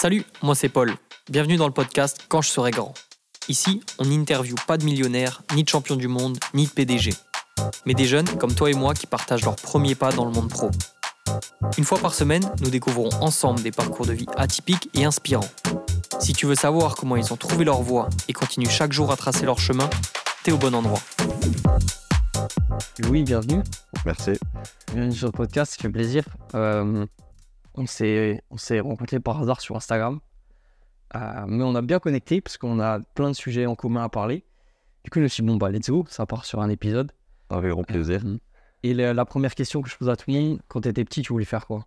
Salut, moi c'est Paul. Bienvenue dans le podcast Quand je serai grand. Ici, on n'interviewe pas de millionnaires, ni de champions du monde, ni de PDG. Mais des jeunes comme toi et moi qui partagent leurs premiers pas dans le monde pro. Une fois par semaine, nous découvrons ensemble des parcours de vie atypiques et inspirants. Si tu veux savoir comment ils ont trouvé leur voie et continuent chaque jour à tracer leur chemin, t'es au bon endroit. Louis, bienvenue. Merci. Bienvenue sur le podcast, ça fait plaisir. Euh, on s'est on s'est rencontrés par hasard sur Instagram. Euh, mais on a bien connecté parce qu'on a plein de sujets en commun à parler. Du coup, je me suis dit, bon, bah, let's go, ça part sur un épisode. Avec grand plaisir. Euh, et la, la première question que je pose à tout le monde, quand tu étais petit, tu voulais faire quoi?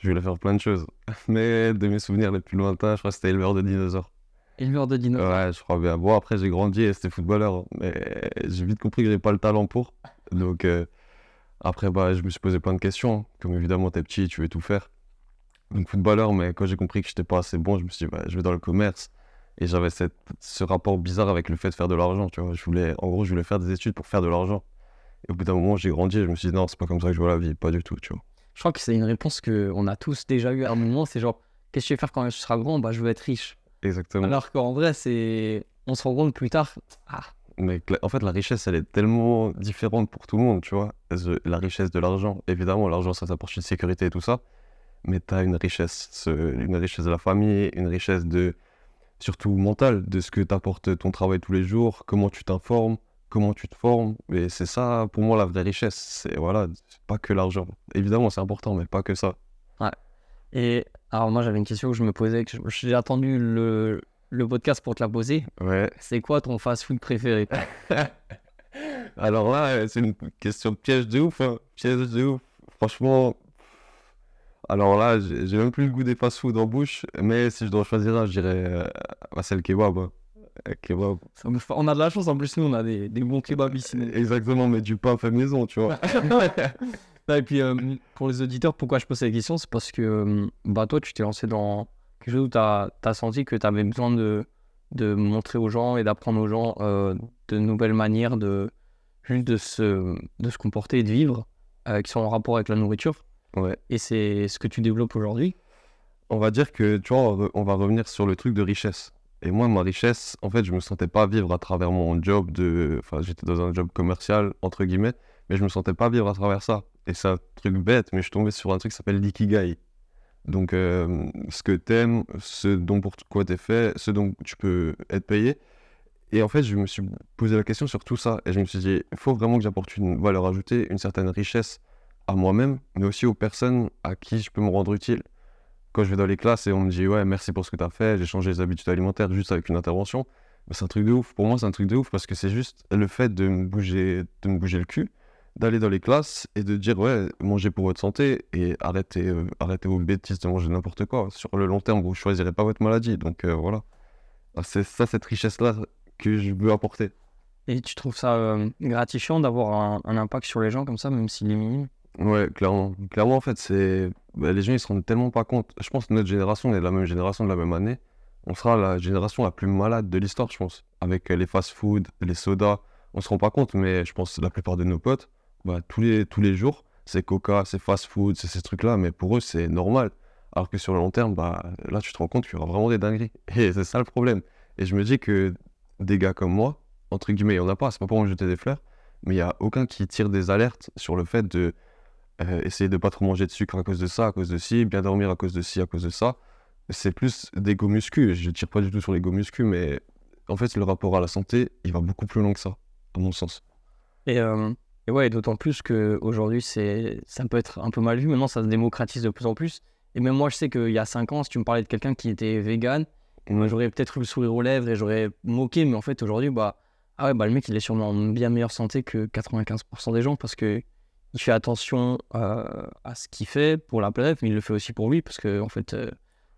Je voulais faire plein de choses. Mais de mes souvenirs les plus lointains, je crois que c'était éleveur de dinosaures. Éleveur de dinosaures. Ouais, je crois bien. Bon, après, j'ai grandi et c'était footballeur. hein. Mais j'ai vite compris que j'avais pas le talent pour. Donc, euh, après, bah, je me suis posé plein de questions. hein. Comme évidemment, t'es petit, tu veux tout faire. Donc, footballeur, mais quand j'ai compris que j'étais pas assez bon, je me suis dit, bah, je vais dans le commerce. Et j'avais cette, ce rapport bizarre avec le fait de faire de l'argent, tu vois. Je voulais, en gros, je voulais faire des études pour faire de l'argent. Et au bout d'un moment, j'ai grandi et je me suis dit, non, c'est pas comme ça que je vois la vie, pas du tout, tu vois. Je crois que c'est une réponse qu'on a tous déjà eu à un moment. C'est genre, qu'est-ce que tu veux faire quand tu seras grand? Bah, je veux être riche. Exactement. Alors qu'en vrai, c'est. On se rend compte plus tard. Ah, Mais en fait, la richesse, elle est tellement différente pour tout le monde, tu vois. Je- La richesse de l'argent, évidemment, l'argent, ça t'apporte une sécurité et tout ça. Mais tu as une richesse, une richesse de la famille, une richesse de, surtout mentale, de ce que t'apporte ton travail tous les jours, comment tu t'informes, comment tu te formes. Et c'est ça, pour moi, la vraie richesse. C'est voilà, pas que l'argent. Évidemment, c'est important, mais pas que ça. Et alors, moi, j'avais une question que je me posais. que J'ai attendu le, le podcast pour te la poser. Ouais. C'est quoi ton fast-food préféré? Alors là, c'est une question piège de ouf, hein. Piège de ouf. Franchement, alors là, j'ai même plus le goût des fast-food en bouche, mais si je dois choisir un, je dirais, euh, bah, c'est le kebab. hein. Euh, Kebab. On a de la chance, en plus, nous, on a des, des bons kebabs ici. Exactement, mais du pain fait maison, tu vois. Et puis, euh, pour les auditeurs, pourquoi je pose cette question C'est parce que euh, bah, toi, tu t'es lancé dans quelque chose où tu as, senti que tu avais besoin de, de montrer aux gens et d'apprendre aux gens euh, de nouvelles manières de, juste de, se, de se comporter et de vivre euh, qui sont en rapport avec la nourriture. Ouais. Et c'est ce que tu développes aujourd'hui? On va dire que, tu vois, on va- revenir sur le truc de richesse. Et moi, ma richesse, en fait, je me sentais pas vivre à travers mon job de. Enfin, j'étais dans un job commercial, entre guillemets, mais je me sentais pas vivre à travers ça. Et c'est un truc bête, mais je suis tombé sur un truc qui s'appelle l'ikigai. Donc, euh, ce que t'aimes, ce dont pour quoi t'es fait, ce dont tu peux être payé. Et en fait, je me suis posé la question sur tout ça. Et je me suis dit, il faut vraiment que j'apporte une valeur ajoutée, une certaine richesse moi-même, mais aussi aux personnes à qui je peux me rendre utile quand je vais dans les classes et on me dit ouais merci pour ce que tu as fait, j'ai changé les habitudes alimentaires juste avec une intervention, bah, c'est un truc de ouf. Pour moi c'est un truc de ouf parce que c'est juste le fait de me bouger, de me bouger le cul, d'aller dans les classes et de dire ouais mangez pour votre santé et arrêtez, euh, arrêtez vos bêtises de manger n'importe quoi. Sur le long terme vous choisirez pas votre maladie donc euh, voilà. Ah, C'est ça cette richesse là que je veux apporter. Et tu trouves ça euh, gratifiant d'avoir un, un impact sur les gens comme ça, même s'il est minime Ouais, clairement. Clairement, en fait, c'est. bah, les gens, ils se rendent tellement pas compte. Je pense que notre génération, on est de la même génération, de la même année. On sera la génération la plus malade de l'histoire, je pense. Avec euh, les fast-food, les sodas. On se rend pas compte, mais je pense que la plupart de nos potes, bah, tous, les, tous les jours, c'est Coca, c'est fast-food, c'est ces trucs-là. Mais pour eux, c'est normal. Alors que sur le long terme, bah, là, tu te rends compte qu'il y aura vraiment des dingueries. Et c'est ça le problème. Et je me dis que des gars comme moi, entre guillemets, il n'y en a pas, c'est pas pour me jeter des fleurs, mais il n'y a aucun qui tire des alertes sur le fait de euh, essayer de pas trop manger de sucre à cause de ça, à cause de ci, bien dormir à cause de ci, à cause de ça. C'est plus des go muscu. Je tire pas du tout sur les go muscu, mais en fait, le rapport à la santé, il va beaucoup plus loin que ça, à mon sens. Et, euh, et ouais, d'autant plus qu'aujourd'hui, ça peut être un peu mal vu. Maintenant, ça se démocratise de plus en plus. Et même moi, je sais qu'il y a 5 ans, si tu me parlais de quelqu'un qui était vegan, moi, j'aurais peut-être eu le sourire aux lèvres et j'aurais moqué. Mais en fait, aujourd'hui, bah, ah ouais, bah, le mec, il est sûrement en bien meilleure santé que 95% des gens parce que il fait attention euh, à ce qu'il fait pour la planète, mais il le fait aussi pour lui parce que, en fait, euh,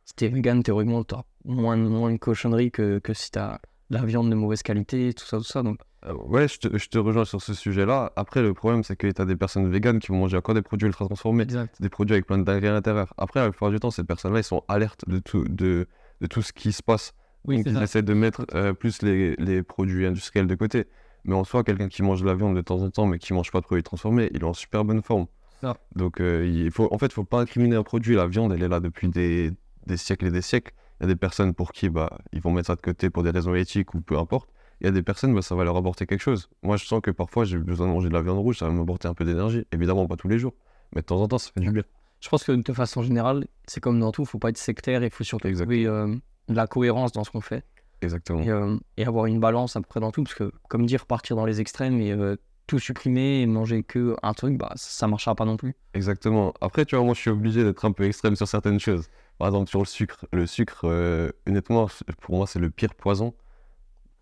si t'es vegan, théoriquement, t'as moins, moins une cochonnerie que, que si t'as de la viande de mauvaise qualité, tout ça, tout ça. Donc, Euh, ouais, je te, je te rejoins sur ce sujet-là. Après, le problème, c'est que tu as des personnes véganes qui vont manger encore des produits ultra transformés. exact. des produits avec plein de dingueries à l'intérieur. Après, la plupart du temps, ces personnes-là, ils sont alertes de tout, de, de tout ce qui se passe. Oui, Donc, ils ça. essaient de mettre euh, plus les, les produits industriels de côté. Mais en soi, quelqu'un qui mange de la viande de temps en temps, mais qui mange pas de produits transformés, il est en super bonne forme. Ça. Donc, euh, il faut, en fait, il faut pas incriminer un produit. La viande, elle est là depuis des, des siècles et des siècles. Il y a des personnes pour qui bah, ils vont mettre ça de côté pour des raisons éthiques ou peu importe. Il y a des personnes, bah, ça va leur apporter quelque chose. Moi, je sens que parfois, j'ai besoin de manger de la viande rouge, ça va m'apporter un peu d'énergie. Évidemment, pas tous les jours, mais de temps en temps, ça fait du bien. Je pense que de façon générale, c'est comme dans tout, il faut pas être sectaire, il faut surtout trouver euh, de la cohérence dans ce qu'on fait. Exactement. Euh, et, avoir une balance à peu près dans tout, parce que comme dire partir dans les extrêmes et euh, tout supprimer et manger que un truc, bah ça marchera pas non plus. Exactement. Après, tu vois, moi je suis obligé d'être un peu extrême sur certaines choses. Par exemple, sur le sucre. Le sucre, honnêtement, pour moi, c'est le pire poison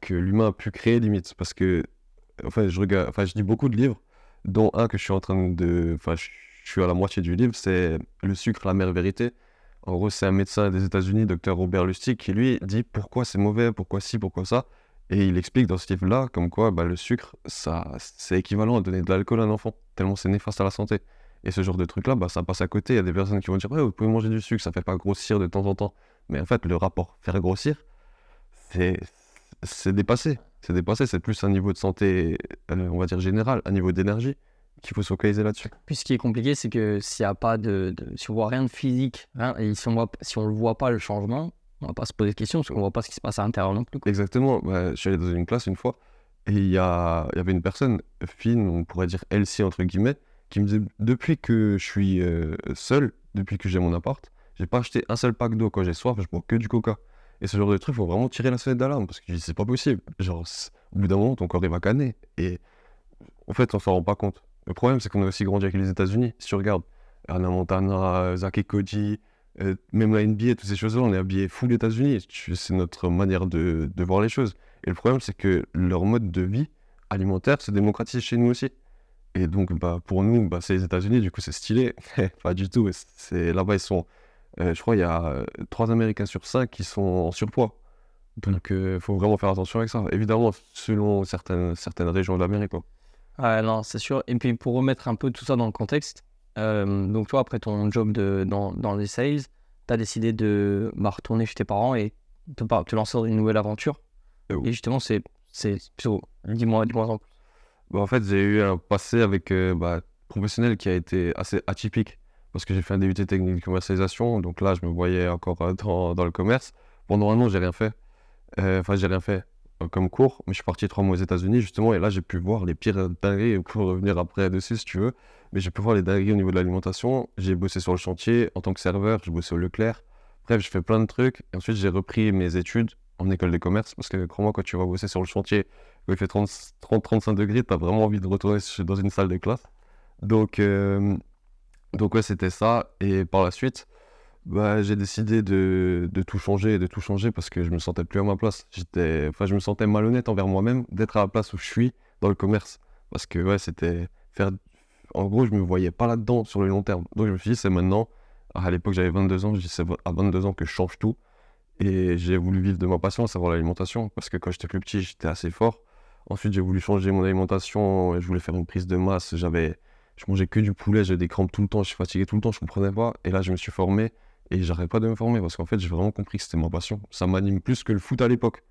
que l'humain a pu créer, limite. Parce que, enfin, je regarde, enfin, je lis beaucoup de livres, dont un que je suis en train de. Enfin, je suis à la moitié du livre, c'est Le sucre, la mère vérité. En gros, c'est un médecin des États-Unis, docteur Robert Lustig, qui lui dit pourquoi c'est mauvais, pourquoi ci, pourquoi ça? Et il explique dans ce livre-là, comme quoi bah, le sucre, ça, c'est équivalent à donner de l'alcool à un enfant, tellement c'est néfaste à la santé. Et ce genre de truc-là, bah, ça passe à côté. Il y a des personnes qui vont dire ouais, vous pouvez manger du sucre, ça fait pas grossir de temps en temps. Mais en fait, le rapport faire grossir, c'est, c'est dépassé. C'est dépassé, c'est plus un niveau de santé, euh, on va dire général, un niveau d'énergie qu'il faut se focaliser là-dessus. Puis ce qui est compliqué, c'est que s'il a pas de, si on voit rien de physique, et si on voit, si on le voit pas le changement, on va pas se poser de questions parce qu'on voit pas ce qui se passe à l'intérieur non plus. Exactement. Bah, je suis allé dans une classe une fois et il y, a, y avait une personne fine, on pourrait dire Elsie entre guillemets, qui me disait depuis que je suis euh, seul, depuis que j'ai mon appart, j'ai pas acheté un seul pack d'eau quand j'ai soif, je bois que du coca. Et ce genre de truc, faut vraiment tirer la sonnette d'alarme parce que c'est pas possible. Genre, au bout d'un moment, ton corps il va canner. Et en fait, on s'en rend pas compte. Le problème, c'est qu'on a aussi grandi avec les États-Unis. Si tu regardes Anna Montana, Zach et Cody, euh, même la NBA, toutes ces choses-là, on est habillé full États-Unis. C'est notre manière de, voir les choses. Et le problème, c'est que leur mode de vie alimentaire se démocratise chez nous aussi. Et donc, bah, pour nous, bah, c'est les États-Unis, du coup, c'est stylé. pas du tout. Là-bas, ils sont euh, je crois qu'il y a 3 euh, Américains sur 5 qui sont en surpoids. Donc il faut vraiment faire attention avec ça. Évidemment, selon certaines, certaines régions de l'Amérique. Ah non, c'est sûr. Et puis pour remettre un peu tout ça dans le contexte, donc toi, après ton job de, dans, dans les sales, tu as décidé de bah, retourner chez tes parents et te, te lancer dans une nouvelle aventure. Et justement, c'est. Dis-moi dis en plus. Bah, en fait, j'ai eu un passé avec bah, professionnel qui a été assez atypique parce que j'ai fait un DUT technique de commercialisation. Donc là, je me voyais encore euh, dans, dans le commerce. Pendant un an, j'ai rien fait. Euh, enfin, j'ai rien fait euh, comme cours, mais je suis parti trois mois aux États-Unis justement, et là, j'ai pu voir les pires dingueries. Pour revenir après dessus, si tu veux. Mais j'ai pu voir les dingueries au niveau de l'alimentation. J'ai bossé sur le chantier en tant que serveur, j'ai bossé au Leclerc. Bref, j'ai fait plein de trucs. Et ensuite, j'ai repris mes études en école de commerce. Parce que crois-moi, quand tu vas bosser sur le chantier, où il fait 30-35 degrés, tu as vraiment envie de retourner dans une salle de classe. Donc, donc ouais, c'était ça. Et par la suite, bah, j'ai décidé de, tout changer, de tout changer parce que je me sentais plus à ma place. J'étais, enfin, je me sentais malhonnête envers moi-même d'être à la place où je suis dans le commerce. Parce que ouais, c'était faire... En gros, je me voyais pas là-dedans sur le long terme. Donc je me suis dit, c'est maintenant. À l'époque, j'avais 22 ans. Je dis, c'est à 22 ans que je change tout. Et j'ai voulu vivre de ma passion, à savoir l'alimentation. Parce que quand j'étais plus petit, j'étais assez fort. Ensuite, j'ai voulu changer mon alimentation. Je voulais faire une prise de masse. J'avais je mangeais que du poulet, j'ai des crampes tout le temps, je suis fatigué tout le temps, je comprenais pas. Et là, je me suis formé et j'arrête pas de me former parce qu'en fait, j'ai vraiment compris que c'était ma passion. Ça m'anime plus que le foot à l'époque.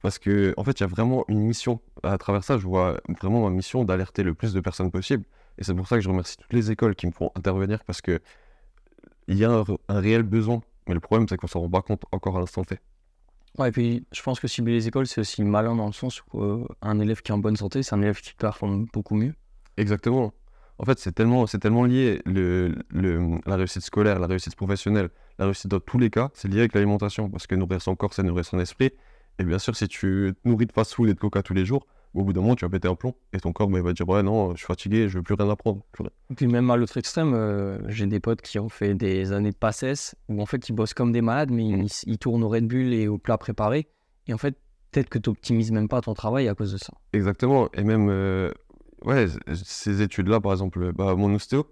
Parce que, en fait, il y a vraiment une mission. À travers ça, je vois vraiment ma mission d'alerter le plus de personnes possible. Et c'est pour ça que je remercie toutes les écoles qui me font intervenir parce que il y a un, réel besoin. Mais le problème, c'est qu'on s'en rend pas compte encore à l'instant T. Ouais, et puis je pense que cibler les écoles, c'est aussi malin dans le sens où euh, un élève qui est en bonne santé, c'est un élève qui performe beaucoup mieux. Exactement. En fait, c'est tellement, c'est tellement lié, le, le, la réussite scolaire, la réussite professionnelle, la réussite dans tous les cas, c'est lié avec l'alimentation. Parce que nourrir son corps, c'est nourrir son esprit. Et bien sûr, si tu nourris de fast-food et de coca tous les jours, au bout d'un moment, tu vas péter un plomb. Et ton corps bah, il va dire Ouais, non, je suis fatigué, je veux plus rien apprendre. Et puis, même à l'autre extrême, euh, j'ai des potes qui ont fait des années de passesse où en fait, ils bossent comme des malades, mais ils, ils, tournent au Red Bull et au plat préparé. Et en fait, peut-être que tu n'optimises même pas ton travail à cause de ça. Exactement. Et même, euh, ouais, ces études-là, par exemple, bah, mon ostéo,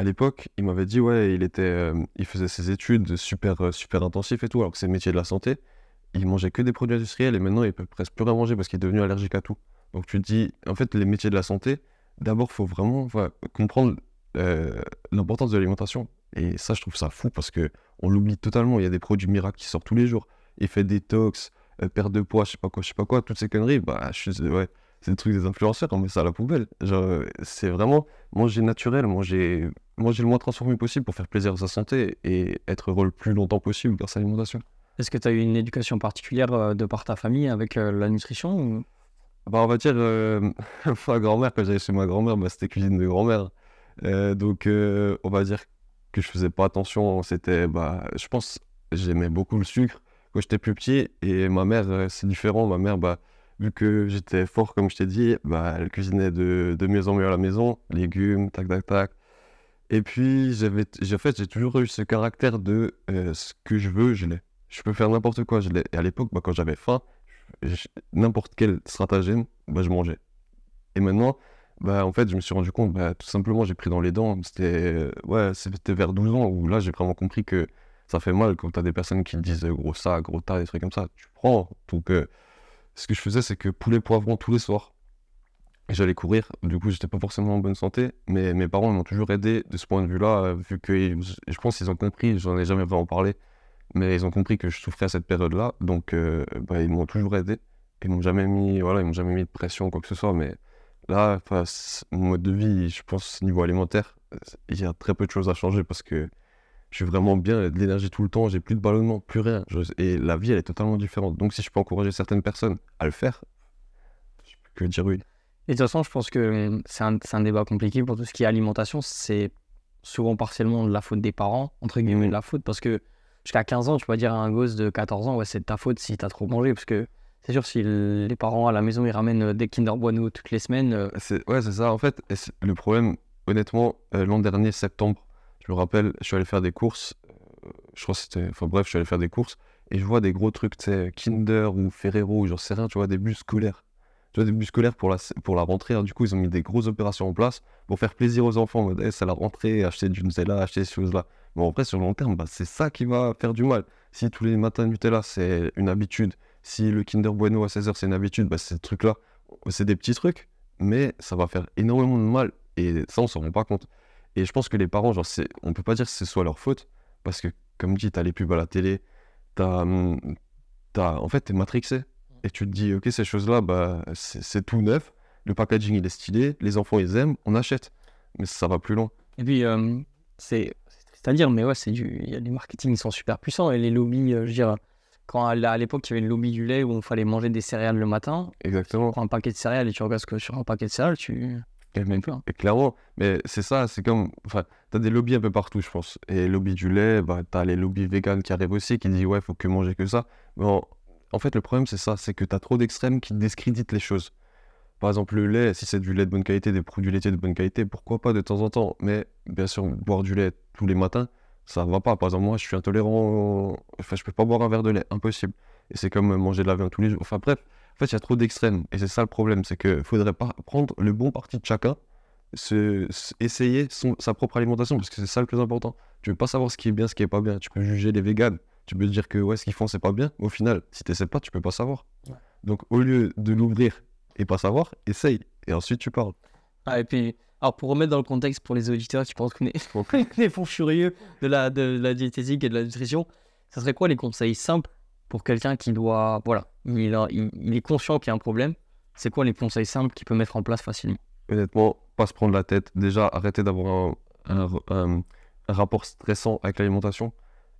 à l'époque, il m'avait dit, ouais, il, était, euh, il faisait ses études super, euh, super intensif et tout, alors que c'est le métier de la santé. Il mangeait que des produits industriels et maintenant il peut presque plus rien manger parce qu'il est devenu allergique à tout. Donc tu te dis, en fait, les métiers de la santé, d'abord, il faut vraiment comprendre euh, l'importance de l'alimentation. Et ça, je trouve ça fou parce que on l'oublie totalement. Il y a des produits miracles qui sortent tous les jours. Effet détox, perte de poids, je sais pas quoi, je sais pas quoi, toutes ces conneries. Bah, je ouais, c'est le truc des influenceurs, on met ça à la poubelle. Genre, c'est vraiment manger naturel, manger, manger le moins transformé possible pour faire plaisir à sa santé et être heureux le plus longtemps possible dans sa alimentation. Est-ce que tu as eu une éducation particulière euh, de par ta famille avec euh, la nutrition ou... Bah, on va dire, euh, ma grand-mère, quand j'allais chez ma grand-mère, bah, c'était cuisine de grand-mère. Euh, donc, euh, on va dire que je faisais pas attention. C'était, bah, je pense, j'aimais beaucoup le sucre quand j'étais plus petit. Et ma mère, euh, c'est différent. Ma mère, bah, vu que j'étais fort, comme je t'ai dit, bah, elle cuisinait de, de en mieux à la maison, légumes, tac, tac, tac. Et puis, j'avais, en fait, j'ai toujours eu ce caractère de euh, ce que je veux, je l'ai. Je peux faire n'importe quoi, je l'ai. Et à l'époque, bah, quand j'avais faim, n'importe quel stratagème, bah, je mangeais. Et maintenant, bah, en fait, je me suis rendu compte, bah, tout simplement, j'ai pris dans les dents. C'était euh, ouais, vers 12 ans où là, j'ai vraiment compris que ça fait mal quand t'as des personnes qui disent gros ça, gros tas, des trucs comme ça. Tu prends. Donc, euh, ce que je faisais, c'est que poulet poivron tous les soirs. J'allais courir, du coup j'étais pas forcément en bonne santé, mais mes parents m'ont toujours aidé de ce point de vue-là, euh, vu que je pense qu'ils ont compris, j'en ai jamais vraiment parlé, mais ils ont compris que je souffrais à cette période-là, donc euh, bah, ils m'ont toujours aidé. Ils m'ont jamais mis, voilà, ils m'ont jamais mis de pression quoi que ce soit, mais là, mon mode de vie, je pense, niveau alimentaire, il y a très peu de choses à changer parce que je suis vraiment bien, de l'énergie tout le temps, j'ai plus de ballonnement, plus rien. Je- et la vie, elle est totalement différente. Donc si je peux encourager certaines personnes à le faire, je peux que dire oui. Et de toute façon, je pense que euh, c'est un, un débat compliqué pour tout ce qui est alimentation. C'est souvent partiellement de la faute des parents, entre guillemets de la faute, parce que jusqu'à 15 ans, tu peux dire à un gosse de 14 ans, ouais, c'est de ta faute si t'as trop mangé, parce que c'est sûr, si les parents à la maison, ils ramènent euh, des Kinder Bueno toutes les semaines, euh, C'est, ouais, c'est ça. En fait, le problème, honnêtement, euh, l'an dernier, septembre, je me rappelle, je suis allé faire des courses. euh, je crois que c'était. Enfin bref, je suis allé faire des courses et je vois des gros trucs, tu sais, Kinder ou Ferrero, j'en sais rien, tu vois, des bus scolaires. Tu vois, des bus scolaires pour la, pour la rentrée. Alors, du coup, ils ont mis des grosses opérations en place pour faire plaisir aux enfants. En mode, Eh, c'est la rentrée, acheter du Nutella, acheter ces choses-là. Mais vrai, sur le long terme, bah, c'est ça qui va faire du mal. Si tous les matins, Nutella, c'est une habitude. Si le Kinder Bueno à 16h, c'est une habitude, bah, ces trucs-là, c'est des petits trucs mais ça va faire énormément de mal et ça on s'en rend pas compte et je pense que les parents genre on peut pas dire que ce soit leur faute parce que comme dit t'as les pubs à la télé t'as hum, t'as en fait t'es matrixé et tu te dis ok ces choses là bah c'est tout neuf le packaging il est stylé les enfants ils aiment on achète mais ça va plus loin Et puis, euh, c'est c'est triste à dire, mais ouais, c'est du. il y a- Les marketing, ils sont super puissants. Et les lobbies, euh, je veux dire, quand à l'époque, il y avait le lobby du lait où il fallait manger des céréales le matin, tu exactement prends un paquet de céréales et tu regardes ce que sur un paquet de céréales, tu. Plein. Et clairement, mais c'est ça, c'est comme. Enfin, t'as des lobbies un peu partout, je pense. Et lobby du lait, bah, t'as les lobbies vegan qui arrivent aussi, qui disent ouais, faut que manger que ça. En, en fait, le problème, c'est ça, c'est que t'as trop d'extrêmes qui discréditent les choses. Par exemple, le lait, si c'est du lait de bonne qualité, des produits laitiers de bonne qualité, pourquoi pas de temps en temps? Mais bien sûr, boire du lait tous les matins, ça va pas. Par exemple, moi, je suis intolérant. Enfin, je peux pas boire un verre de lait, impossible. Et c'est comme manger de la viande tous les jours. Enfin, bref, en fait, il y a trop d'extrêmes. Et c'est ça le problème, c'est que faudrait pas prendre le bon parti de chacun se, se- essayer son- sa propre alimentation parce que c'est ça le plus important. Tu veux pas savoir ce qui est bien, ce qui est pas bien. Tu peux juger les véganes, tu peux dire que ouais, ce qu'ils font c'est pas bien. Au final, si t'essaies pas, tu peux pas savoir. Ouais. Donc au lieu de l'ouvrir et pas savoir, essaye et ensuite tu parles. Ah, et puis, alors pour remettre dans le contexte pour les auditeurs qui pensent qu'on est des fous furieux de la, de la diététique et de la nutrition, ça serait quoi les conseils simples pour quelqu'un qui doit. Voilà, il, il, est conscient qu'il y a un problème. C'est quoi les conseils simples qu'il peut mettre en place facilement? Honnêtement, pas se prendre la tête. Déjà, arrêter d'avoir un, rapport stressant avec l'alimentation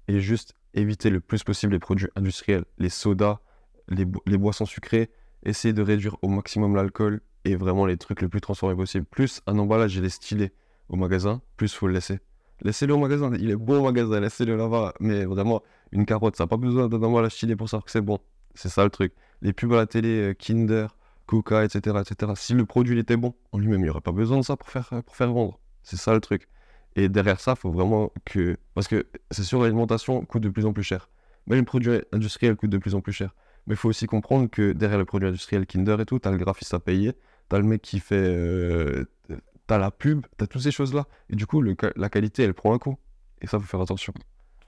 et juste éviter le plus possible les produits industriels, les sodas, les, bo- les boissons sucrées. Essayer de réduire au maximum l'alcool et vraiment les trucs les plus transformés possible. Plus un emballage, il est stylé au magasin, plus faut le laisser. Laissez-le au magasin, il est bon au magasin, laissez-le là-bas. Mais vraiment, une carotte, ça n'a pas besoin d'un emballage stylé pour savoir que c'est bon. C'est ça le truc. Les pubs à la télé, euh, Kinder, Coca, etc., etc. Si le produit il était bon, en lui-même, il n'y aurait pas besoin de ça pour faire, pour faire vendre. C'est ça le truc. Et derrière ça, faut vraiment que. Parce que c'est sûr, l'alimentation coûte de plus en plus cher. Même les produits industriels coûtent de plus en plus cher. Mais il faut aussi comprendre que derrière le produit industriel Kinder et tout, t'as le graphiste à payer, t'as le mec qui fait. euh, t'as la pub, t'as toutes ces choses-là. Et du coup, le la qualité, elle prend un coup. Et ça, faut faire attention.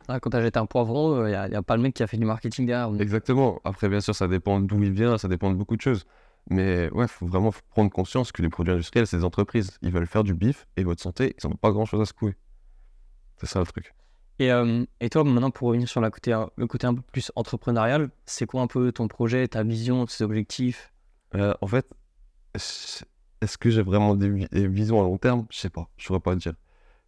Ah, Quand tu achètes un poivron, il n'y a, pas le mec qui a fait du marketing derrière. Exactement. Après, bien sûr, ça dépend d'où il vient, ça dépend de beaucoup de choses. Mais ouais, faut vraiment prendre conscience que les produits industriels, c'est des entreprises. Ils veulent faire du bif et votre santé, ils n'ont pas grand chose à secouer. C'est ça le truc. Et, euh, et toi, maintenant, pour revenir sur la côté, le côté un peu plus entrepreneurial, c'est quoi un peu ton projet, ta vision, tes objectifs? Euh, en fait, est-ce que j'ai vraiment des, visions à long terme? Je sais pas, je saurais pas dire.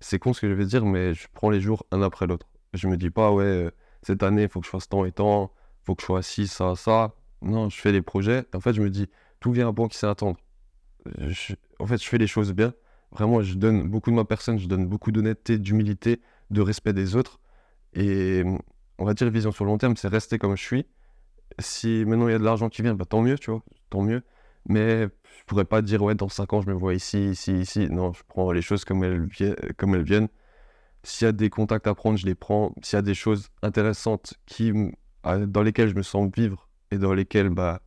C'est con ce que je vais dire, mais je prends les jours un après l'autre. Je me dis pas, ouais, euh, cette année, il faut que je fasse tant et tant, faut que je sois ci, ça, ça. Non, je fais les projets. En fait, je me dis, tout vient à point qui sait attendre. en fait, je fais les choses bien. Vraiment, je donne beaucoup de ma personne, je donne beaucoup d'honnêteté, d'humilité, de respect des autres. Et on va dire vision sur le long terme, c'est rester comme je suis. Si maintenant il y a de l'argent qui vient, bah, tant mieux, tu vois, tant mieux. Mais je pourrais pas dire, ouais, dans 5 ans, je me vois ici, ici, ici. Non, je prends les choses comme elles, comme elles viennent. S'il y a des contacts à prendre, je les prends. S'il y a des choses intéressantes qui, dans lesquelles je me sens vivre et dans lesquelles bah,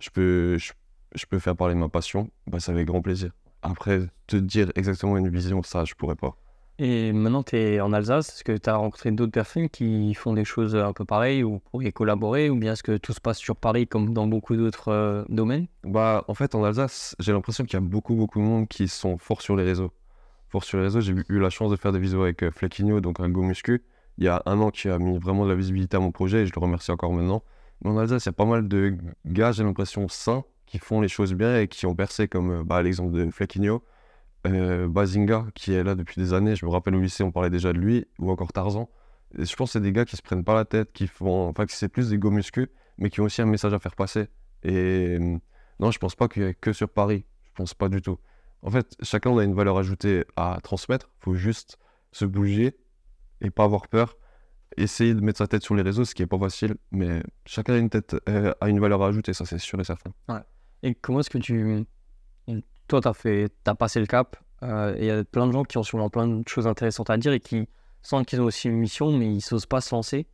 je, peux, je, peux faire parler ma passion, bah, ça avec grand plaisir. Après, te dire exactement une vision, ça, je pourrais pas. Et maintenant, tu es en Alsace. Est-ce que tu as rencontré d'autres personnes qui font des choses un peu pareilles ou pourriez collaborer Ou bien est-ce que tout se passe sur Paris comme dans beaucoup d'autres euh, domaines? Bah, en fait, en Alsace, j'ai l'impression qu'il y a beaucoup, beaucoup de monde qui sont forts sur les réseaux. Forts sur les réseaux, j'ai eu la chance de faire des vidéos avec euh, donc un go muscu, il y a un an qui a mis vraiment de la visibilité à mon projet et je le remercie encore maintenant. Mais en Alsace, il y a pas mal de gars, j'ai l'impression, sains, qui font les choses bien et qui ont percé, comme euh, bah, l'exemple de Flequinho euh, Bazinga, qui est là depuis des années. Je me rappelle au lycée, on parlait déjà de lui, ou encore Tarzan. je pense que c'est des gars qui se prennent pas la tête, qui font. Enfin, que c'est plus des go muscu, mais qui ont aussi un message à faire passer. Et euh, non, je pense pas qu'il y ait que sur Paris. Je pense pas du tout. En fait, chacun a une valeur ajoutée à transmettre. Faut juste se bouger et pas avoir peur. Essayer de mettre sa tête sur les réseaux, ce qui est pas facile, mais chacun a une tête, euh, a une valeur ajoutée, ça c'est sûr et certain. Ouais. Et comment est-ce que tu toi, tu as, fait, as passé le cap. Euh, il y a plein de gens qui ont sûrement plein de choses intéressantes à dire et qui sentent qu'ils ont aussi une mission, mais ils n'osent pas se lancer.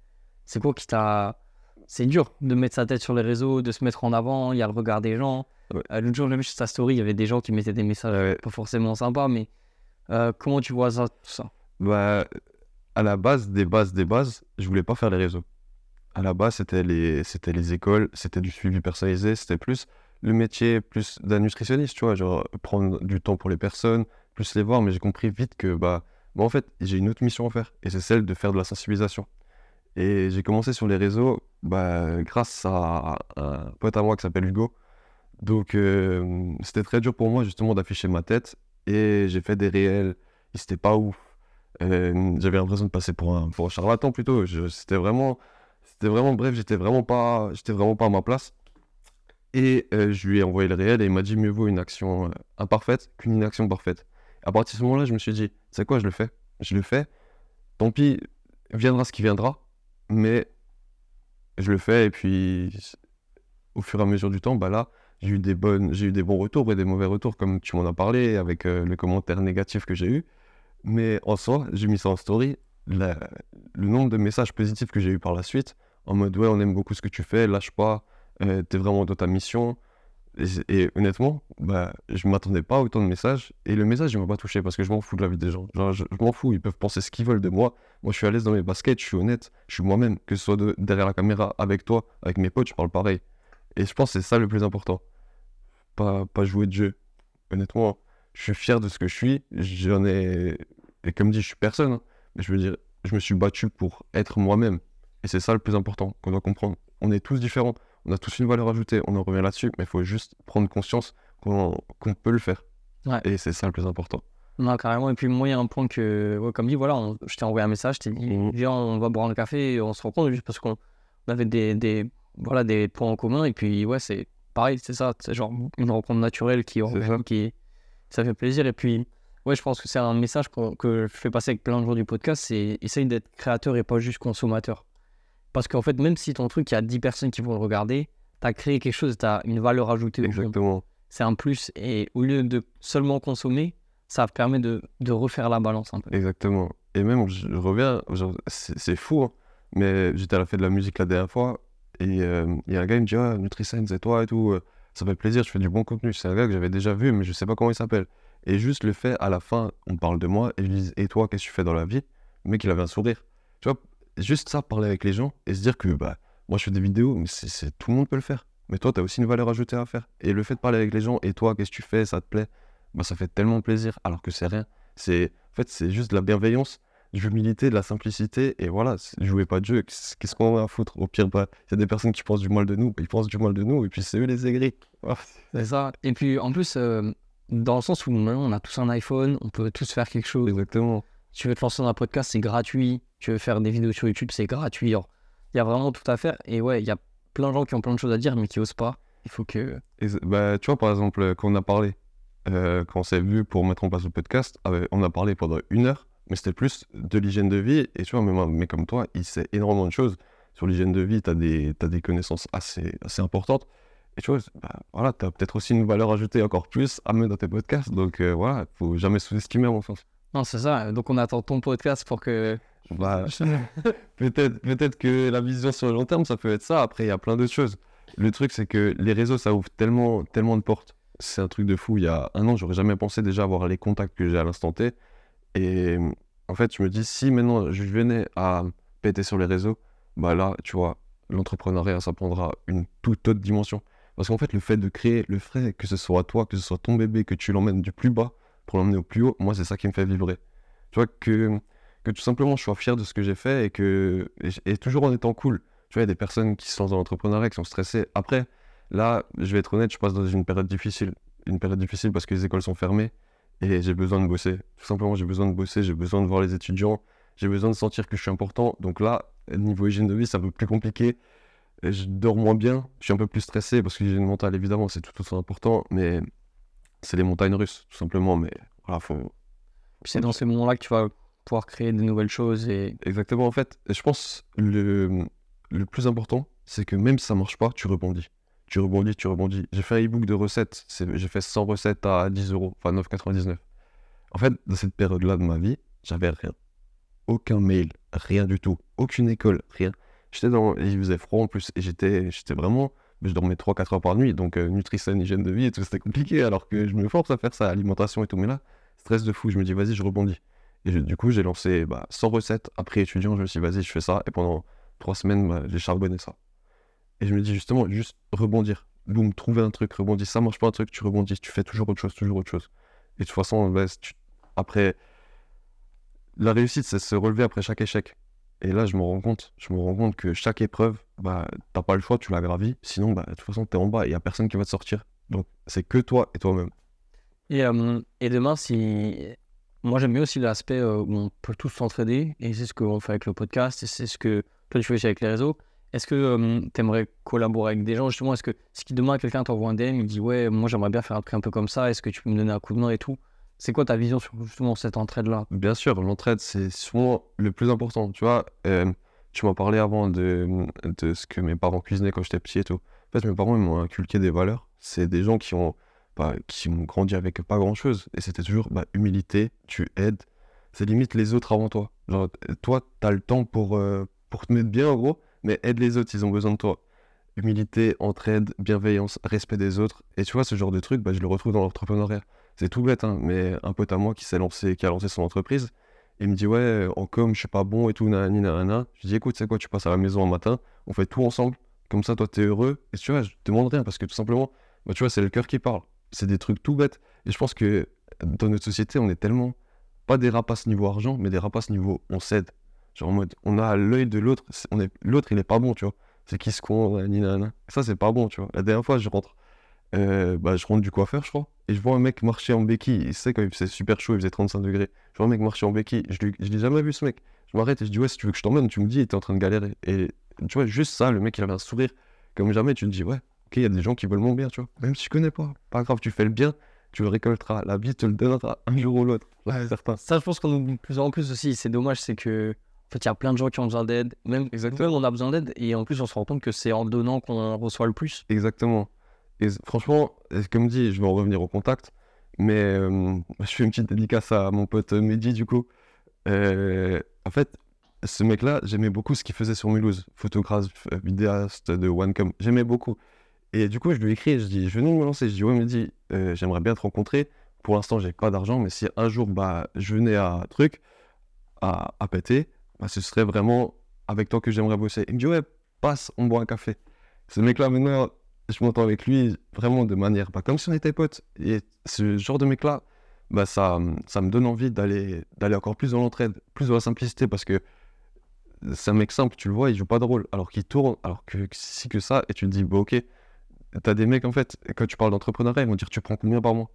C'est quoi qui t'a. C'est dur de mettre sa tête sur les réseaux, de se mettre en avant. Il y a le regard des gens. Euh, l'autre jour, j'ai vu sur sa story, il y avait des gens qui mettaient des messages pas forcément sympas, mais euh, comment tu vois ça, tout ça? Bah, À la base, des bases, des bases, je voulais pas faire les réseaux. À la base, c'était les, c'était les écoles, c'était du suivi personnalisé, c'était plus le métier plus d'un nutritionniste, tu vois, genre prendre du temps pour les personnes, plus les voir, mais j'ai compris vite que, bah, en fait, j'ai une autre mission à faire, et c'est celle de faire de la sensibilisation. Et j'ai commencé sur les réseaux, bah, grâce à un pote à moi qui s'appelle Hugo. Donc, euh, c'était très dur pour moi, justement, d'afficher ma tête, et j'ai fait des réels, et c'était pas ouf. Euh, j'avais l'impression de passer pour un, pour un charlatan plutôt. C'était vraiment, c'était vraiment, bref, j'étais vraiment j'étais vraiment pas à ma place. Et euh, je lui ai envoyé le réel et il m'a dit mieux vaut une action euh, imparfaite qu'une inaction parfaite. À partir de ce moment-là, je me suis dit, c'est quoi, je le fais. Je le fais. Tant pis, viendra ce qui viendra. Mais je le fais et puis au fur et à mesure du temps, bah là, j'ai eu des bonnes, j'ai eu des bons retours et des mauvais retours comme tu m'en as parlé avec euh, les commentaires négatifs que j'ai eu. Mais en soi, j'ai mis ça en story. le nombre de messages positifs que j'ai eu par la suite, en mode ouais, on aime beaucoup ce que tu fais, lâche pas, euh, t'es vraiment dans ta mission. Et, honnêtement, bah, je m'attendais pas à autant de messages. Et le message, il m'a pas touché parce que je m'en fous de la vie des gens. Je, m'en fous, ils peuvent penser ce qu'ils veulent de moi. Moi, je suis à l'aise dans mes baskets, je suis honnête, je suis moi-même. Que ce soit derrière la caméra, avec toi, avec mes potes, je parle pareil. Et je pense que c'est ça le plus important. Pas, pas jouer de jeu. Honnêtement, je suis fier de ce que je suis. J'en ai. Et comme dit, je suis personne. Hein. Mais je veux dire, je me suis battu pour être moi-même. Et c'est ça le plus important qu'on doit comprendre. On est tous différents on a tous une valeur ajoutée, on en revient là-dessus, mais il faut juste prendre conscience qu'on peut le faire. Et c'est ça le plus important. Non, carrément. Et puis, moi, il y a un point que, comme dit, voilà, je t'ai envoyé un message, je t'ai dit, mmh. viens, on va boire un café et on se rencontre juste parce qu'on avait des, des, voilà, des points en commun. Et puis, ouais, c'est pareil, c'est ça. C'est genre une rencontre naturelle qui, ça. qui ça fait plaisir. Et puis, ouais, je pense que c'est un message que je fais passer avec plein de gens du podcast c'est essaye d'être créateur et pas juste consommateur. Parce qu'en fait, même si ton truc, il y a 10 personnes qui vont le regarder, tu as créé quelque chose, tu as une valeur ajoutée. Exactement. C'est un plus. Et au lieu de seulement consommer, ça permet de, de refaire la balance un peu. Exactement. Et même, je reviens, c'est fou, hein, mais j'étais à la fête de la musique la dernière fois, et euh, il y a un gars qui me dit Ah, NutriSense et toi et tout, euh, ça fait plaisir, je fais du bon contenu. C'est un gars que j'avais déjà vu, mais je sais pas comment il s'appelle. Et juste le fait, à la fin, on parle de moi, et je lui dis Et toi, qu'est-ce que tu fais dans la vie? Le mec, il avait un sourire. Tu vois, juste ça, parler avec les gens et se dire que bah, moi je fais des vidéos, mais c'est, tout le monde peut le faire. Mais toi, tu as aussi une valeur ajoutée à faire. Et le fait de parler avec les gens, et toi, qu'est-ce que tu fais, ça te plaît, bah, ça fait tellement plaisir, alors que c'est rien. C'est, en fait, c'est juste de la bienveillance. l'humilité, de la simplicité, et voilà, jouez pas de jeu, qu'est-ce qu'on a à foutre? Au pire, bah, il y a des personnes qui pensent du mal de nous, bah, ils pensent du mal de nous, et puis c'est eux les aigris. C'est ça. Et puis en plus, euh, dans le sens où maintenant on a tous un iPhone, on peut tous faire quelque chose. Exactement. Tu veux te lancer dans un podcast, c'est gratuit. Tu veux faire des vidéos sur YouTube, c'est gratuit. Il y a vraiment tout à faire. Et ouais, il y a plein de gens qui ont plein de choses à dire, mais qui osent pas. Il faut que. Bah, tu vois, par exemple, euh, quand on a parlé, euh, quand on s'est vu pour mettre en place le podcast, ah on a parlé pendant une heure, mais c'était plus de l'hygiène de vie. Et tu vois, un mec comme toi, il sait énormément de choses. Sur l'hygiène de vie, tu as des, t'as des connaissances assez, assez importantes. Et tu vois, bah, voilà, tu as peut-être aussi une valeur ajoutée encore plus à mettre dans tes podcasts. Donc euh, voilà, faut jamais sous-estimer, à mon sens. Non, c'est ça. Donc on attend ton podcast pour que. Bah, peut-être peut que la vision sur le long terme, ça peut être ça. Après, il y a plein d'autres choses. Le truc, c'est que les réseaux, ça ouvre tellement, tellement de portes. C'est un truc de fou. Il y a un an, j'aurais jamais pensé déjà avoir les contacts que j'ai à l'instant T. Et en fait, je me dis, si maintenant je venais à péter sur les réseaux, bah là, tu vois, l'entrepreneuriat, ça prendra une toute autre dimension. Parce qu'en fait, le fait de créer, le fait que ce soit toi, que ce soit ton bébé, que tu l'emmènes du plus bas pour l'emmener au plus haut, moi, c'est ça qui me fait vibrer. Tu vois, que, que tout simplement, je sois fier de ce que j'ai fait et que, et, toujours en étant cool. Tu vois, il y a des personnes qui se lancent dans l'entrepreneuriat, qui sont stressées. Après, là, je vais être honnête, je passe dans une période difficile. Une période difficile parce que les écoles sont fermées et j'ai besoin de bosser. Tout simplement, j'ai besoin de bosser, j'ai besoin de voir les étudiants, j'ai besoin de sentir que je suis important. Donc là, niveau hygiène de vie, c'est un peu plus compliqué. Je dors moins bien, je suis un peu plus stressé parce que l'hygiène mentale, évidemment, c'est tout aussi important, mais c'est les montagnes russes, tout simplement. Mais voilà, faut. C'est dans ces moments-là que tu vas pouvoir créer de nouvelles choses. Et Exactement, en fait, je pense le, le plus important, c'est que même si ça marche pas, tu rebondis. Tu rebondis, tu rebondis. J'ai fait un e-book de recettes, j'ai fait 100 recettes à 10 euros, enfin 9,99. En fait, dans cette période-là de ma vie, j'avais rien. Aucun mail, rien du tout. Aucune école, rien. J'étais dans. Il faisait froid en plus, et j'étais j'étais vraiment. Je dormais 3-4 heures par nuit, donc euh, nutrition, hygiène de vie et tout, c'était compliqué, alors que je me force à faire ça, alimentation et tout. Mais là, stress de fou, je me dis, vas-y, je rebondis. Et je- du coup, j'ai lancé bah, 100 recettes. Après étudiant, je me suis dit, vas-y, je fais ça. Et pendant 3 semaines, bah, j'ai charbonné ça. Et je me dis justement, juste rebondir. Boum, trouver un truc, rebondir. Ça marche pas un truc, tu rebondis. Tu fais toujours autre chose, toujours autre chose. Et de toute façon, bah, après, la réussite, c'est se relever après chaque échec. Et là, je me rends compte, je me rends compte que chaque épreuve, bah, t'as pas le choix, tu la gravis. Sinon, bah, de toute façon, t'es en bas et y a personne qui va te sortir. Donc, c'est que toi et toi-même. Et, euh, et demain, si. Moi, j'aime bien aussi l'aspect euh, où on peut tous s'entraider. Et c'est ce qu'on fait avec le podcast. Et c'est ce que toi, tu fais aussi avec les réseaux. Est-ce que tu aimerais collaborer avec des gens Justement, est-ce que si demain, quelqu'un t'envoie un DM, il dit Ouais, moi, j'aimerais bien faire un truc un peu comme ça. Est-ce que tu peux me donner un coup de main et tout? C'est quoi ta vision sur justement cette entraide-là? Bien sûr, l'entraide, c'est souvent le plus important. Tu vois, euh, tu m'as parlé avant de, de ce que mes parents cuisinaient quand j'étais petit et tout. En fait, mes parents, ils m'ont inculqué des valeurs. C'est des gens qui ont, bah, qui ont grandi avec pas grand-chose. Et c'était toujours bah, humilité, tu aides. C'est limite les autres avant toi. Genre, toi, t'as le temps pour, euh, pour te mettre bien, en gros, mais aide les autres, ils ont besoin de toi. Humilité, entraide, bienveillance, respect des autres. Et tu vois, ce genre de truc, bah, je le retrouve dans l'entrepreneuriat. C'est tout bête, hein, mais un pote à moi qui s'est lancé, qui a lancé son entreprise, il me dit ouais, en com, je suis pas bon et tout, nanani, nanana. Je dis écoute, c'est quoi, tu passes à la maison un matin, on fait tout ensemble, comme ça, toi, t'es heureux. Et tu vois, je te demande rien parce que tout simplement, bah, tu vois, c'est le cœur qui parle. C'est des trucs tout bêtes. Et je pense que dans notre société, on est tellement pas des rapaces niveau argent, mais des rapaces niveau on s'aide. Genre en mode, on a l'œil de l'autre, l'autre, il est pas bon, tu vois. C'est qui ce con, nanana. Ça, c'est pas bon, tu vois. La dernière fois, je rentre, euh, bah, je rentre du coiffeur, je crois, et je vois un mec marcher en béquille. Et c'est quand il faisait super chaud, il faisait 35 degrés. Je vois un mec marcher en béquille. Je, lui- l'ai jamais vu, ce mec. Je m'arrête et je dis, ouais, si tu veux que je t'emmène, tu me dis, il était en train de galérer. Et tu vois, juste ça, le mec, il avait un sourire comme jamais. Tu te dis, ouais, ok, il y a des gens qui veulent mon bien, tu vois. Même si tu connais pas, pas grave, tu fais le bien, tu le récolteras. La vie te le donnera un jour ou l'autre. C'est certain. Ça, je pense qu'on oublie de plus en plus aussi. C'est dommage, c'est que. En fait, il y a plein de gens qui ont besoin d'aide. Même, Exactement. nous, on a besoin d'aide. Et en plus, on se rend compte que c'est en donnant qu'on reçoit le plus. Exactement. Et franchement, euh, comme dit, je vais en revenir au contact. Mais euh, je fais une petite dédicace à mon pote euh, Mehdi, du coup. En fait, ce mec-là, j'aimais beaucoup ce qu'il faisait sur Mulhouse. Photographe, vidéaste de OneCom. J'aimais beaucoup. Et du coup, je lui ai écrit, je dis, je venais de me lancer. Je dis, ouais, Mehdi, j'aimerais bien te rencontrer. Pour l'instant, j'ai pas d'argent, mais si un jour, bah, je venais à truc, à, à péter, bah, ce serait vraiment avec toi que j'aimerais bosser. Il me dit, ouais, passe, on boit un café. Ce mec-là, maintenant, je m'entends avec lui vraiment de manière, pas comme si on était potes. Et ce genre de mec-là, bah ça, ça me donne envie d'aller encore plus dans l'entraide, plus dans la simplicité, parce que c'est un mec simple, tu le vois, il joue pas de rôle, alors qu'il tourne, alors que si que ça, et tu te dis, bah ok, t'as des mecs en fait, quand tu parles d'entrepreneuriat, ils vont dire, tu prends combien par mois?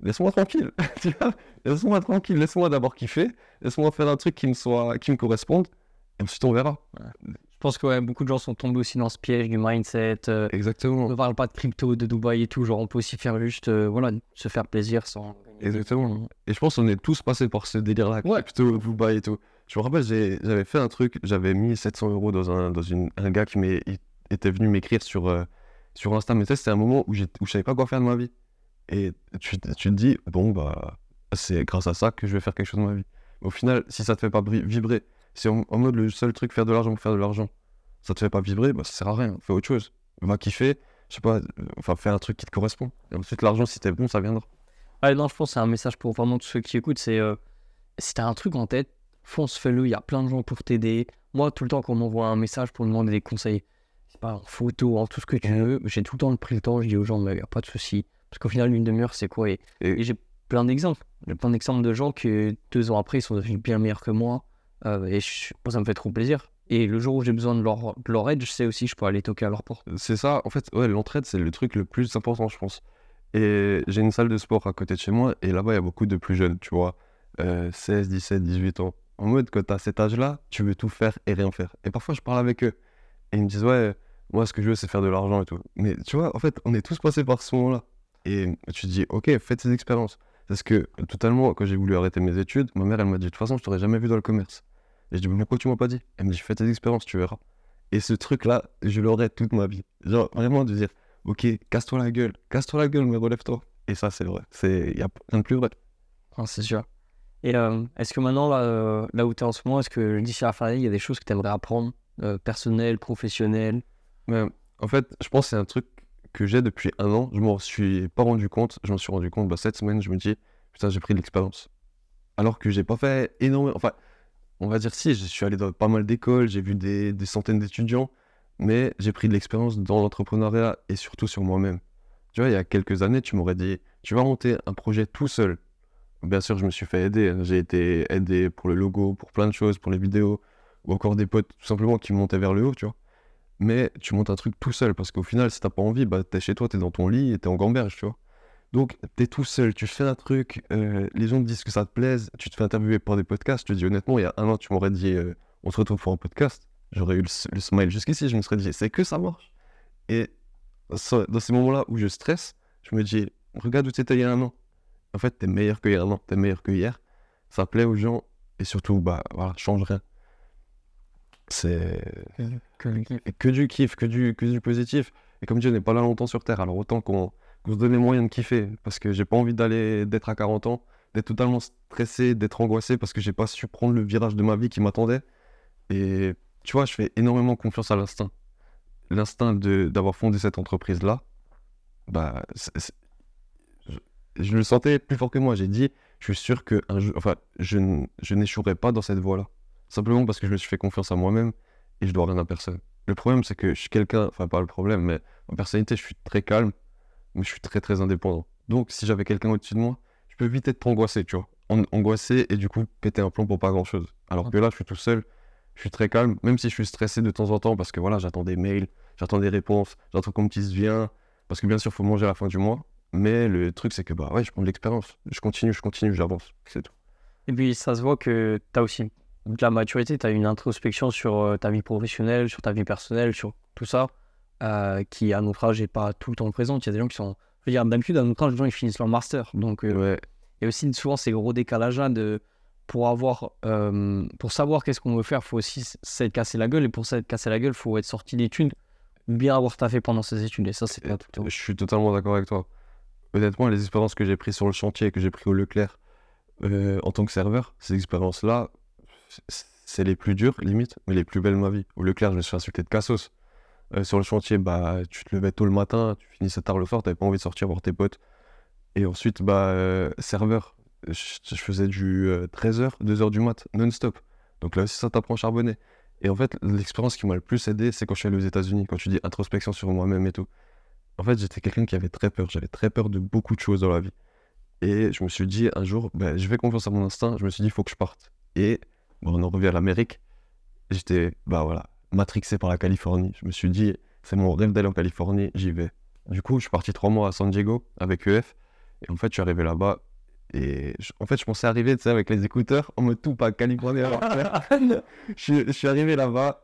Laisse-moi tranquille, laisse-moi tranquille, laisse-moi d'abord kiffer, laisse-moi faire un truc qui me, soit, qui me corresponde, et ensuite on verra. Je pense que ouais, beaucoup de gens sont tombés aussi dans ce piège du mindset. euh, Exactement. on ne parle pas de crypto, de Dubaï et tout. Genre, on peut aussi faire juste, euh, voilà, se faire plaisir sans. Exactement. Et je pense qu'on est tous passés par ce délire-là, Ouais. crypto, Dubaï et tout. Je me rappelle, j'avais fait un truc, j'avais mis 700 euros dans un, dans une, un gars qui était venu m'écrire sur, euh, sur Insta, mais tu sais, c'était un moment où, je savais pas quoi faire de ma vie. Et tu, te- tu te dis, bon, bah, c'est grâce à ça que je vais faire quelque chose de ma vie. Au final, si ça te fait pas vibrer, si en, en mode le seul truc, faire de l'argent pour faire de l'argent, ça te fait pas vibrer, bah, ça sert à rien, fais autre chose. Va kiffer, je sais pas, euh, enfin, fais un truc qui te correspond. Et ensuite, l'argent, si t'es bon, ça viendra. Ah, non, je pense que c'est un message pour vraiment tous ceux qui écoutent. C'est euh, si t'as un truc en tête, fonce, fais-le. Il y a plein de gens pour t'aider. Moi, tout le temps, quand on m'envoie un message pour me demander des conseils, c'est pas en photo, en tout ce que tu veux, j'ai tout le temps pris le temps. Je dis aux gens, mais il n'y a pas de souci. Parce qu'au final, une demi-heure, c'est quoi? Et, Et- et j'ai plein d'exemples. J'ai plein d'exemples de gens qui, deux ans après, ils sont devenus bien meilleurs que moi. Euh, et ça me fait trop plaisir. Et le jour où j'ai besoin de leur, de leur aide, je sais aussi que je peux aller toquer à leur porte. C'est ça, en fait, l'entraide, c'est le truc le plus important, je pense. Et j'ai une salle de sport à côté de chez moi, et là-bas, il y a beaucoup de plus jeunes, tu vois, euh, 16, 17, 18 ans. En mode, quand t'as cet âge-là, tu veux tout faire et rien faire. Et parfois, je parle avec eux, et ils me disent, ouais, moi, ce que je veux, c'est faire de l'argent et tout. Mais tu vois, en fait, on est tous passés par ce moment-là. Et tu te dis, ok, faites ces expériences. Parce que, totalement, quand j'ai voulu arrêter mes études, ma mère, elle m'a dit, de toute façon, je t'aurais jamais vu dans le commerce. Et je dis, mais pourquoi tu m'as pas dit? Elle me dit, fais tes expériences, tu verras. Et ce truc-là, je l'aurai toute ma vie. Genre, vraiment, de dire, ok, casse-toi la gueule, casse-toi la gueule, mais relève-toi. Et ça, c'est vrai. Il y a rien de plus vrai. Ah, c'est sûr. Et euh, est-ce que maintenant, là, euh, là où tu es en ce moment, est-ce que d'ici à la fin il y a des choses que tu aimerais apprendre, euh, personnelles, professionnelles? En fait, je pense que c'est un truc que j'ai depuis un an. Je m'en suis pas rendu compte. Je m'en suis rendu compte bah, cette semaine. Je me dis, putain, j'ai pris de l'expérience. Alors que j'ai pas fait énormément. Enfin, on va dire si, je suis allé dans pas mal d'écoles, j'ai vu des, centaines d'étudiants, mais j'ai pris de l'expérience dans l'entrepreneuriat et surtout sur moi-même. Tu vois, il y a quelques années, tu m'aurais dit, tu vas monter un projet tout seul. Bien sûr, je me suis fait aider. hein. J'ai été aidé pour le logo, pour plein de choses, pour les vidéos, ou encore des potes tout simplement qui montaient vers le haut, tu vois. Mais tu montes un truc tout seul parce qu'au final, si t'as pas envie, bah t'es chez toi, t'es dans ton lit et t'es en gamberge, tu vois. Donc t'es tout seul, tu fais un truc, euh, les gens te disent que ça te plaise, tu te fais interviewer par des podcasts. Je te dis honnêtement, il y a un an, tu m'aurais dit, euh, on se retrouve pour un podcast. J'aurais eu le, smile jusqu'ici, je me serais dit, c'est que ça marche. Et ça- dans ces moments-là où je stresse, je me dis, regarde où t'étais il y a un an. En fait, t'es meilleur qu'il y a un an, t'es meilleur que hier. Ça plaît aux gens et surtout, bah voilà, change rien. C'est que du kiff, que du, que du positif. Et comme Dieu n'est pas là longtemps sur Terre, alors autant qu'on qu'on se donne les moyens de kiffer. Parce que j'ai pas envie d'aller d'être à 40 ans, d'être totalement stressé, d'être angoissé parce que j'ai pas su prendre le virage de ma vie qui m'attendait. Et tu vois, je fais énormément confiance à l'instinct. L'instinct d'avoir fondé cette entreprise-là, bah, je, le sentais plus fort que moi. J'ai dit, je suis sûr que un je n'échouerai pas dans cette voie-là. Simplement parce que je me suis fait confiance à moi-même et je dois rien à personne. Le problème, c'est que je suis quelqu'un, enfin, pas le problème, mais en personnalité, je suis très calme, mais je suis très, très indépendant. Donc, si j'avais quelqu'un au-dessus de moi, je peux vite être angoissé, tu vois. An- angoissé et du coup, péter un plomb pour pas grand-chose. Alors que là, je suis tout seul, je suis très calme, même si je suis stressé de temps en temps parce que voilà, j'attends des mails, j'attends des réponses, j'attends qu'on me dise viens, parce que bien sûr, il faut manger à la fin du mois. Mais le truc, c'est que bah ouais, je prends de l'expérience. Je continue, je continue, j'avance. C'est tout. Et puis, ça se voit que tu as aussi de la maturité, tu as une introspection sur euh, ta vie professionnelle, sur ta vie personnelle, sur tout ça, euh, qui à notre âge n'est pas tout le temps présente. Il y a des gens qui sont. Je veux dire, d'habitude, à notre âge, les gens ils finissent leur master. Donc, euh, Ouais, il y a aussi souvent ces gros décalages-là de. Pour avoir. euh, pour savoir qu'est-ce qu'on veut faire, il faut aussi s'être cassé la gueule. Et pour s'être cassé la gueule, il faut être sorti d'études, bien avoir taffé pendant ses études. Et ça, c'est pas tout le temps. Je suis totalement d'accord avec toi. Honnêtement, les expériences que j'ai prises sur le chantier, que j'ai pris au Leclerc euh, en tant que serveur, ces expériences-là, c'est les plus dures, limite, mais les plus belles de ma vie. Au Leclerc, je me suis fait insulter de cassos. Euh, sur le chantier, bah, tu te levais tôt le matin, tu finissais tard le soir, t'avais pas envie de sortir voir tes potes. Et ensuite, bah, euh, serveur, je, faisais du 13h, 2h du mat, non-stop. Donc là aussi, ça t'apprend à charbonner. Et en fait, l'expérience qui m'a le plus aidé, c'est quand je suis allé aux États-Unis, quand tu dis introspection sur moi-même et tout. En fait, j'étais quelqu'un qui avait très peur. J'avais très peur de beaucoup de choses dans la vie. Et je me suis dit un jour, ben, je fais confiance à mon instinct. Je me suis dit, il faut que je parte. Et bon, on en revient à l'Amérique. J'étais, bah voilà, matrixé par la Californie. Je me suis dit, c'est mon rêve d'aller en Californie, j'y vais. Du coup, je suis parti trois mois à San Diego avec EF. Et en fait, je suis arrivé là-bas. Et en fait, je pensais arriver, tu sais, avec les écouteurs, en mode tout pas Californie. je, je suis arrivé là-bas,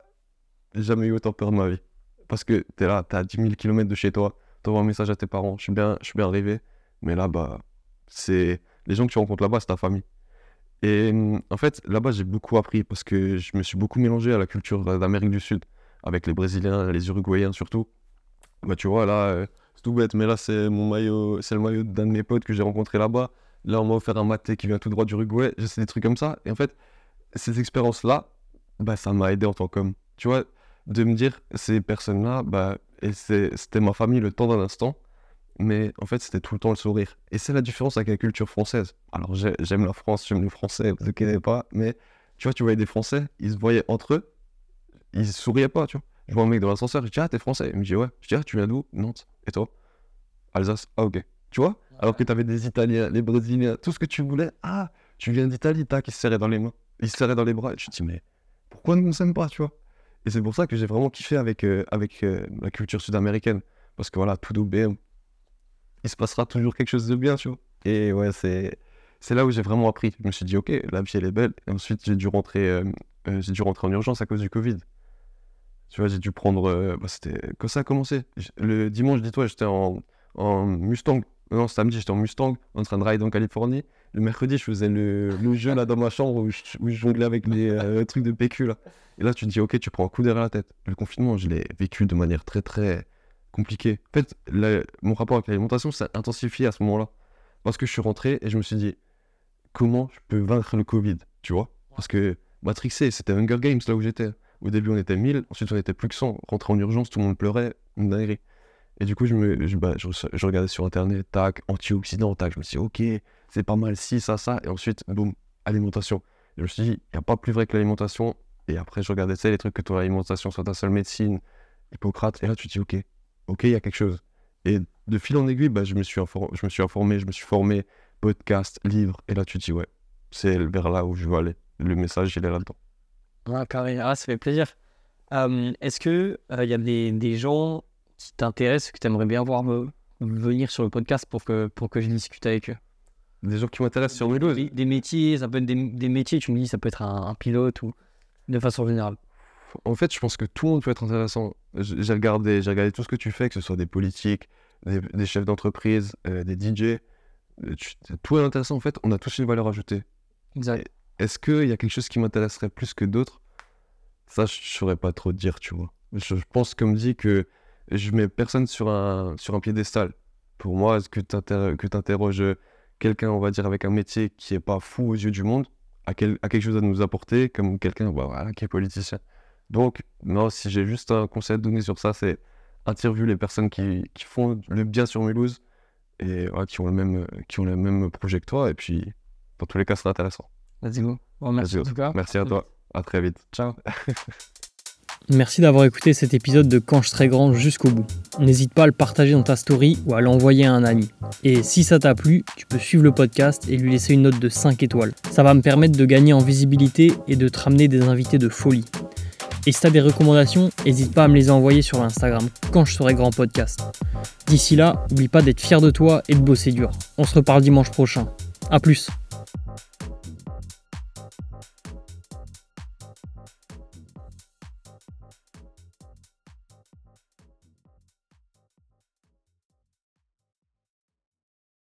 j'ai jamais eu autant peur de ma vie. Parce que tu es là, tu à 10 000 km de chez toi, tu envoies un message à tes parents, je suis bien, je suis bien arrivé. Mais là, bah, c'est les gens que tu rencontres là-bas, c'est ta famille. Et en fait, là-bas, j'ai beaucoup appris parce que je me suis beaucoup mélangé à la culture d'Amérique du Sud, avec les Brésiliens, les Uruguayens surtout. Bah, tu vois, là, euh, c'est tout bête, mais là, c'est mon maillot, c'est le maillot d'un de mes potes que j'ai rencontré là-bas. Là, on m'a offert un maté qui vient tout droit d'Uruguay. C'est des trucs comme ça. Et en fait, ces expériences-là, bah, ça m'a aidé en tant qu'homme. Tu vois, de me dire, ces personnes-là, bah, c'était ma famille le temps d'un instant mais en fait, c'était tout le temps le sourire. Et c'est la différence avec la culture française. Alors, j'aime la France, j'aime les Français, vous inquiétez pas, mais tu vois, tu voyais des Français, ils se voyaient entre eux, ils souriaient pas, tu vois. Je vois un mec dans l'ascenseur, je dis, ah, t'es Français? Il me dit, ouais. Je dis, ah, tu viens d'où? Nantes. Et toi? Alsace. Ah, ok. Tu vois? Alors que t'avais des Italiens, les Brésiliens, tout ce que tu voulais. Ah, tu viens d'Italie, tac, ils se serraient dans les mains, ils se serraient dans les bras. Et tu te dis, mais pourquoi nous on s'aime pas, tu vois? Et c'est pour ça que j'ai vraiment kiffé avec, euh, avec euh, la culture sud-américaine. Parce que voilà, tout bien il se passera toujours quelque chose de bien, tu vois. Et ouais, c'est, c'est là où j'ai vraiment appris. Je me suis dit, ok, la vie, elle est belle. Ensuite, j'ai dû, rentrer, euh, euh, j'ai dû rentrer en urgence à cause du Covid. Tu vois, j'ai dû prendre. Euh, bah, c'était quand ça a commencé. Le dimanche, dis-toi, j'étais en, en Mustang. Non, samedi, j'étais en Mustang, en train de rider en Californie. Le mercredi, je faisais le, le jeu là dans ma chambre où je, jonglais avec les trucs de PQ. Et là, tu te dis, ok, tu prends un coup derrière la tête. Le confinement, je l'ai vécu de manière très, très compliqué. En fait, mon rapport avec l'alimentation s'est intensifié à ce moment-là. Parce que je suis rentré et je me suis dit, comment je peux vaincre le Covid, tu vois? Parce que Matrixé, c'était Hunger Games là où j'étais. Au début, on était 1000, ensuite on était plus que 100. Rentré en urgence, tout le monde pleurait, une dinguerie. Et du coup, je, me, je, bah, je, regardais sur internet, tac, antioxydants, tac. Je me suis dit, ok, c'est pas mal, si, ça, ça. Et ensuite, boum, alimentation. Je me suis dit, il n'y a pas plus vrai que l'alimentation. Et après, je regardais, tu les trucs que ton alimentation soit ta seule médecine, Hippocrate. Et là, tu te dis, ok, ok, il y a quelque chose. Et de fil en aiguille, bah, je, me suis je me suis informé, je me suis formé, podcast, livre, et là tu te dis, ouais, c'est vers là où je veux aller. Le message, il est là-dedans. Ah, carré, ah, ça fait plaisir. Est-ce qu'il il euh, y a des, des, gens qui t'intéressent, que tu aimerais bien voir me, venir sur le podcast pour que, pour que je discute avec eux? Des gens qui m'intéressent sur Mulhouse des, des, métiers, ça peut être des, des, métiers, tu me dis, ça peut être un, un pilote ou de façon générale. En fait, je pense que tout le monde peut être intéressant. J'ai regardé, j'ai regardé tout ce que tu fais, que ce soit des politiques, des, chefs d'entreprise, euh, des DJ. Euh, tout est intéressant. En fait, on a tous une valeur ajoutée. Exact. Est-ce qu'il y a quelque chose qui m'intéresserait plus que d'autres? Ça, je ne saurais pas trop dire, tu vois. Je, pense, comme dit, que je mets personne sur un, sur un piédestal. Pour moi, est-ce que tu interroges quelqu'un, on va dire, avec un métier qui n'est pas fou aux yeux du monde, à, quel, à quelque chose à nous apporter, comme quelqu'un bah, voilà, qui est politicien donc, non, si j'ai juste un conseil à donner sur ça, c'est interviewer les personnes qui, qui, font le bien sur Mulhouse et qui, ont le même, qui ont le même projet que toi. Et puis, dans tous les cas, c'est intéressant. Let's go. merci en tout cas. Merci à toi. À très vite. Ciao. Merci d'avoir écouté cet épisode de Quand je serai grand jusqu'au bout. N'hésite pas à le partager dans ta story ou à l'envoyer à un ami. Et si ça t'a plu, tu peux suivre le podcast et lui laisser une note de 5 étoiles. Ça va me permettre de gagner en visibilité et de te ramener des invités de folie. Et si tu as des recommandations, n'hésite pas à me les envoyer sur Instagram quand je serai grand podcast. D'ici là, n'oublie pas d'être fier de toi et de bosser dur. On se reparle dimanche prochain. A plus